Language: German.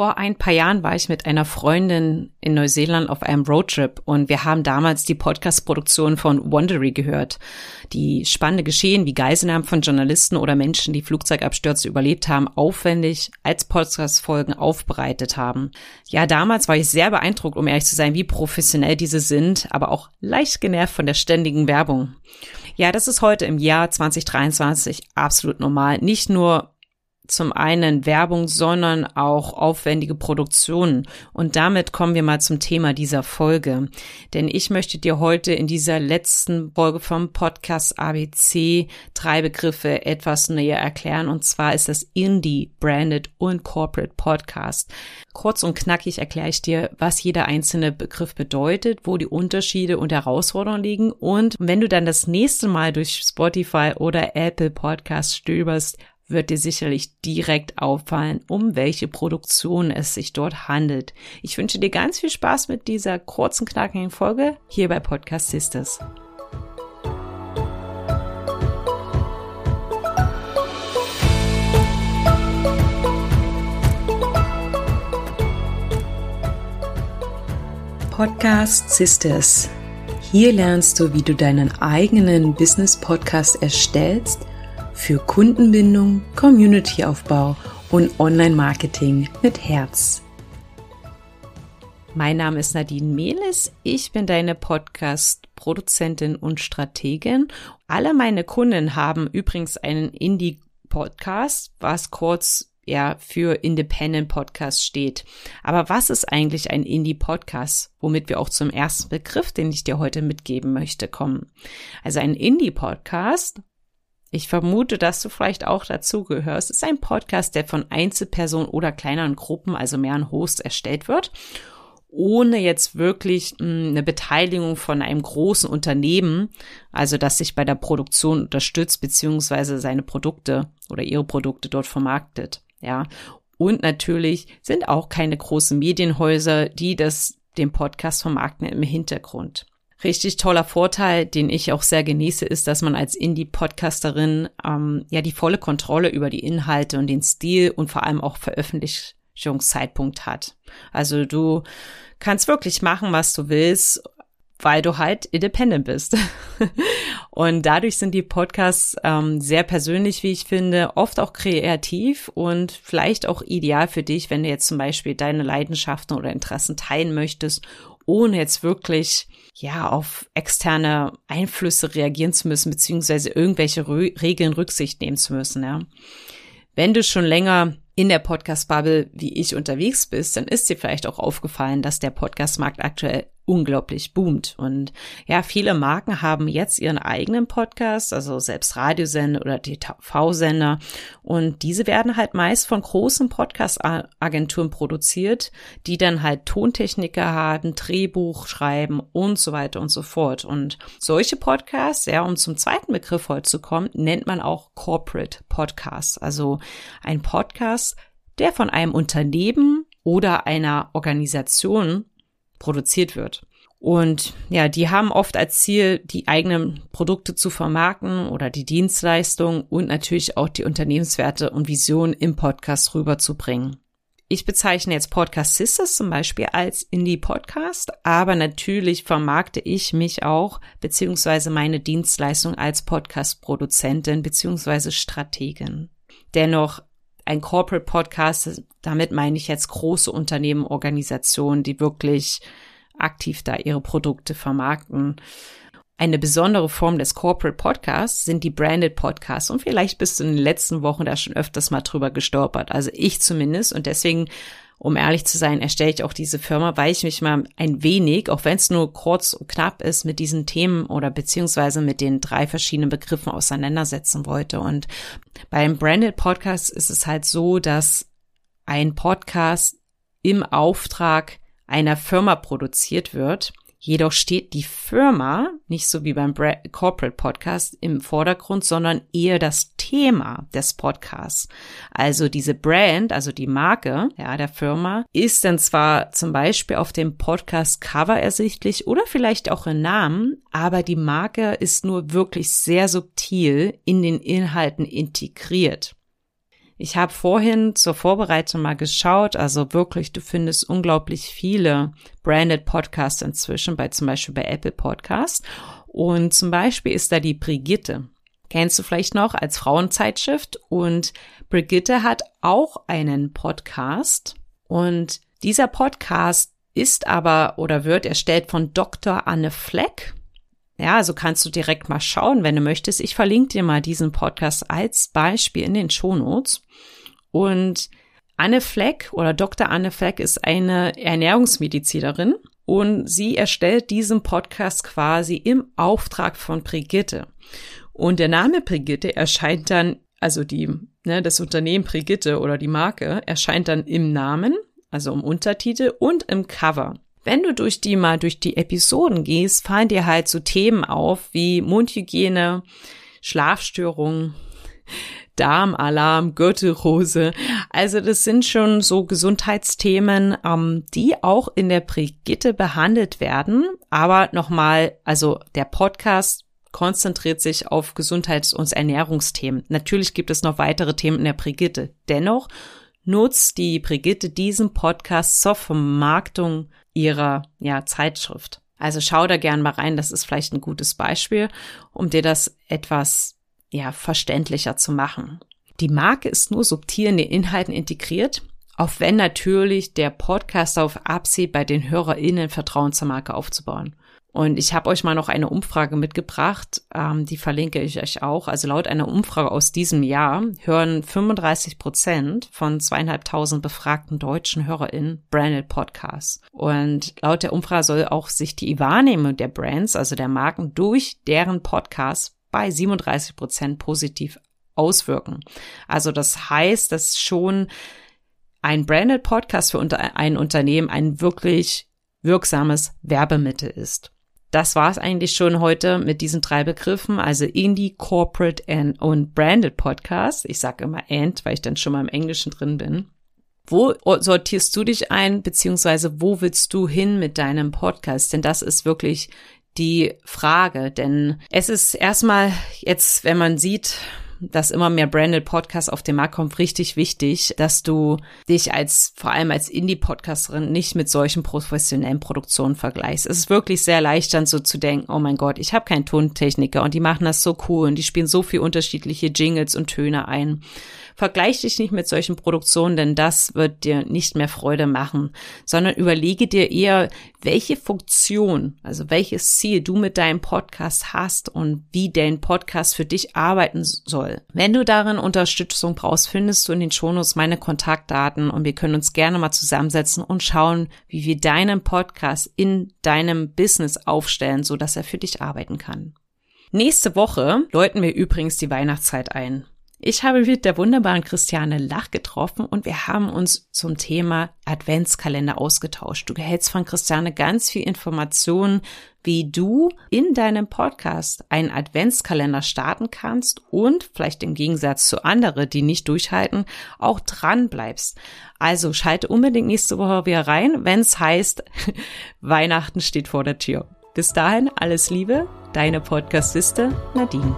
Vor ein paar Jahren war ich mit einer Freundin in Neuseeland auf einem Roadtrip und wir haben damals die Podcast-Produktion von Wondery gehört, die spannende Geschehen wie Geiselnahmen von Journalisten oder Menschen, die Flugzeugabstürze überlebt haben, aufwendig als Podcast-Folgen aufbereitet haben. Ja, damals war ich sehr beeindruckt, um ehrlich zu sein, wie professionell diese sind, aber auch leicht genervt von der ständigen Werbung. Ja, das ist heute im Jahr 2023 absolut normal. Nicht nur zum einen Werbung, sondern auch aufwendige Produktionen. Und damit kommen wir mal zum Thema dieser Folge. Denn ich möchte dir heute in dieser letzten Folge vom Podcast ABC drei Begriffe etwas näher erklären. Und zwar ist das Indie, Branded und Corporate Podcast. Kurz und knackig erkläre ich dir, was jeder einzelne Begriff bedeutet, wo die Unterschiede und Herausforderungen liegen. Und wenn du dann das nächste Mal durch Spotify oder Apple Podcast stöberst, wird dir sicherlich direkt auffallen, um welche Produktion es sich dort handelt. Ich wünsche dir ganz viel Spaß mit dieser kurzen, knackigen Folge hier bei Podcast Sisters. Podcast Sisters. Hier lernst du, wie du deinen eigenen Business Podcast erstellst für Kundenbindung, Communityaufbau und Online-Marketing mit Herz. Mein Name ist Nadine Mehlis. Ich bin deine Podcast-Produzentin und Strategin. Alle meine Kunden haben übrigens einen Indie-Podcast, was kurz ja für Independent Podcast steht. Aber was ist eigentlich ein Indie Podcast? Womit wir auch zum ersten Begriff, den ich dir heute mitgeben möchte, kommen. Also ein Indie Podcast ich vermute, dass du vielleicht auch dazugehörst. Es ist ein Podcast, der von Einzelpersonen oder kleineren Gruppen, also mehreren Hosts, erstellt wird, ohne jetzt wirklich hm, eine Beteiligung von einem großen Unternehmen, also das sich bei der Produktion unterstützt, beziehungsweise seine Produkte oder ihre Produkte dort vermarktet. Ja. Und natürlich sind auch keine großen Medienhäuser, die das, den Podcast vermarkten im Hintergrund. Richtig toller Vorteil, den ich auch sehr genieße, ist, dass man als Indie-Podcasterin ähm, ja die volle Kontrolle über die Inhalte und den Stil und vor allem auch Veröffentlichungszeitpunkt hat. Also du kannst wirklich machen, was du willst, weil du halt independent bist. und dadurch sind die Podcasts ähm, sehr persönlich, wie ich finde, oft auch kreativ und vielleicht auch ideal für dich, wenn du jetzt zum Beispiel deine Leidenschaften oder Interessen teilen möchtest, ohne jetzt wirklich ja, auf externe Einflüsse reagieren zu müssen, beziehungsweise irgendwelche Re Regeln Rücksicht nehmen zu müssen, ja. Wenn du schon länger in der Podcast-Bubble wie ich unterwegs bist, dann ist dir vielleicht auch aufgefallen, dass der Podcast-Markt aktuell unglaublich boomt. Und ja, viele Marken haben jetzt ihren eigenen Podcast, also selbst Radiosender oder TV-Sender. Und diese werden halt meist von großen Podcast-Agenturen produziert, die dann halt Tontechniker haben, Drehbuch schreiben und so weiter und so fort. Und solche Podcasts, ja, um zum zweiten Begriff heute zu kommen, nennt man auch Corporate Podcasts. Also ein Podcast, der von einem Unternehmen oder einer Organisation produziert wird. Und ja, die haben oft als Ziel, die eigenen Produkte zu vermarkten oder die Dienstleistung und natürlich auch die Unternehmenswerte und Visionen im Podcast rüberzubringen. Ich bezeichne jetzt Podcast Sisters zum Beispiel als Indie-Podcast, aber natürlich vermarkte ich mich auch beziehungsweise meine Dienstleistung als Podcast-Produzentin beziehungsweise Strategin. Dennoch ein Corporate Podcast, damit meine ich jetzt große Unternehmen, Organisationen, die wirklich aktiv da ihre Produkte vermarkten. Eine besondere Form des Corporate Podcasts sind die Branded Podcasts und vielleicht bist du in den letzten Wochen da schon öfters mal drüber gestolpert. Also ich zumindest und deswegen um ehrlich zu sein, erstelle ich auch diese Firma, weil ich mich mal ein wenig, auch wenn es nur kurz und knapp ist, mit diesen Themen oder beziehungsweise mit den drei verschiedenen Begriffen auseinandersetzen wollte. Und beim Branded Podcast ist es halt so, dass ein Podcast im Auftrag einer Firma produziert wird Jedoch steht die Firma nicht so wie beim Corporate Podcast im Vordergrund, sondern eher das Thema des Podcasts. Also diese Brand, also die Marke ja, der Firma, ist dann zwar zum Beispiel auf dem Podcast Cover ersichtlich oder vielleicht auch im Namen, aber die Marke ist nur wirklich sehr subtil in den Inhalten integriert. Ich habe vorhin zur Vorbereitung mal geschaut, also wirklich, du findest unglaublich viele branded Podcasts inzwischen, bei zum Beispiel bei Apple Podcasts. Und zum Beispiel ist da die Brigitte. Kennst du vielleicht noch als Frauenzeitschrift? Und Brigitte hat auch einen Podcast. Und dieser Podcast ist aber oder wird erstellt von Dr. Anne Fleck. Ja, also kannst du direkt mal schauen, wenn du möchtest. Ich verlinke dir mal diesen Podcast als Beispiel in den Shownotes. Und Anne Fleck oder Dr. Anne Fleck ist eine Ernährungsmedizinerin und sie erstellt diesen Podcast quasi im Auftrag von Brigitte. Und der Name Brigitte erscheint dann, also die, ne, das Unternehmen Brigitte oder die Marke erscheint dann im Namen, also im Untertitel und im Cover. Wenn du durch die mal durch die Episoden gehst, fallen dir halt so Themen auf wie Mundhygiene, Schlafstörungen, Darmalarm, Gürtelrose. Also das sind schon so Gesundheitsthemen, ähm, die auch in der Brigitte behandelt werden. Aber nochmal, also der Podcast konzentriert sich auf Gesundheits- und Ernährungsthemen. Natürlich gibt es noch weitere Themen in der Brigitte. Dennoch nutzt die Brigitte diesen Podcast zur Vermarktung ihrer ja, Zeitschrift. Also schau da gern mal rein, das ist vielleicht ein gutes Beispiel, um dir das etwas ja verständlicher zu machen. Die Marke ist nur subtil in den Inhalten integriert, auch wenn natürlich der Podcast darauf absieht, bei den HörerInnen Vertrauen zur Marke aufzubauen. Und ich habe euch mal noch eine Umfrage mitgebracht, ähm, die verlinke ich euch auch. Also laut einer Umfrage aus diesem Jahr hören 35 Prozent von zweieinhalbtausend befragten deutschen HörerInnen Branded Podcasts. Und laut der Umfrage soll auch sich die Wahrnehmung der Brands, also der Marken, durch deren Podcasts bei 37 Prozent positiv auswirken. Also das heißt, dass schon ein Branded Podcast für ein Unternehmen ein wirklich wirksames Werbemittel ist. Das war es eigentlich schon heute mit diesen drei Begriffen, also Indie, Corporate and, und Branded Podcast. Ich sage immer and, weil ich dann schon mal im Englischen drin bin. Wo sortierst du dich ein, beziehungsweise wo willst du hin mit deinem Podcast? Denn das ist wirklich die Frage, denn es ist erstmal jetzt, wenn man sieht, dass immer mehr branded Podcasts auf den Markt kommen, richtig wichtig, dass du dich als, vor allem als Indie-Podcasterin nicht mit solchen professionellen Produktionen vergleichst. Es ist wirklich sehr leicht dann so zu denken, oh mein Gott, ich habe keinen Tontechniker und die machen das so cool und die spielen so viel unterschiedliche Jingles und Töne ein. Vergleich dich nicht mit solchen Produktionen, denn das wird dir nicht mehr Freude machen, sondern überlege dir eher, welche Funktion, also welches Ziel du mit deinem Podcast hast und wie dein Podcast für dich arbeiten soll. Wenn du darin Unterstützung brauchst, findest du in den Shownotes meine Kontaktdaten und wir können uns gerne mal zusammensetzen und schauen, wie wir deinen Podcast in deinem Business aufstellen, so dass er für dich arbeiten kann. Nächste Woche läuten wir übrigens die Weihnachtszeit ein. Ich habe mit der wunderbaren Christiane Lach getroffen und wir haben uns zum Thema Adventskalender ausgetauscht. Du erhältst von Christiane ganz viel Informationen, wie du in deinem Podcast einen Adventskalender starten kannst und vielleicht im Gegensatz zu anderen, die nicht durchhalten, auch dran bleibst. Also schalte unbedingt nächste Woche wieder rein, wenn es heißt, Weihnachten steht vor der Tür. Bis dahin alles Liebe, deine Podcastliste Nadine.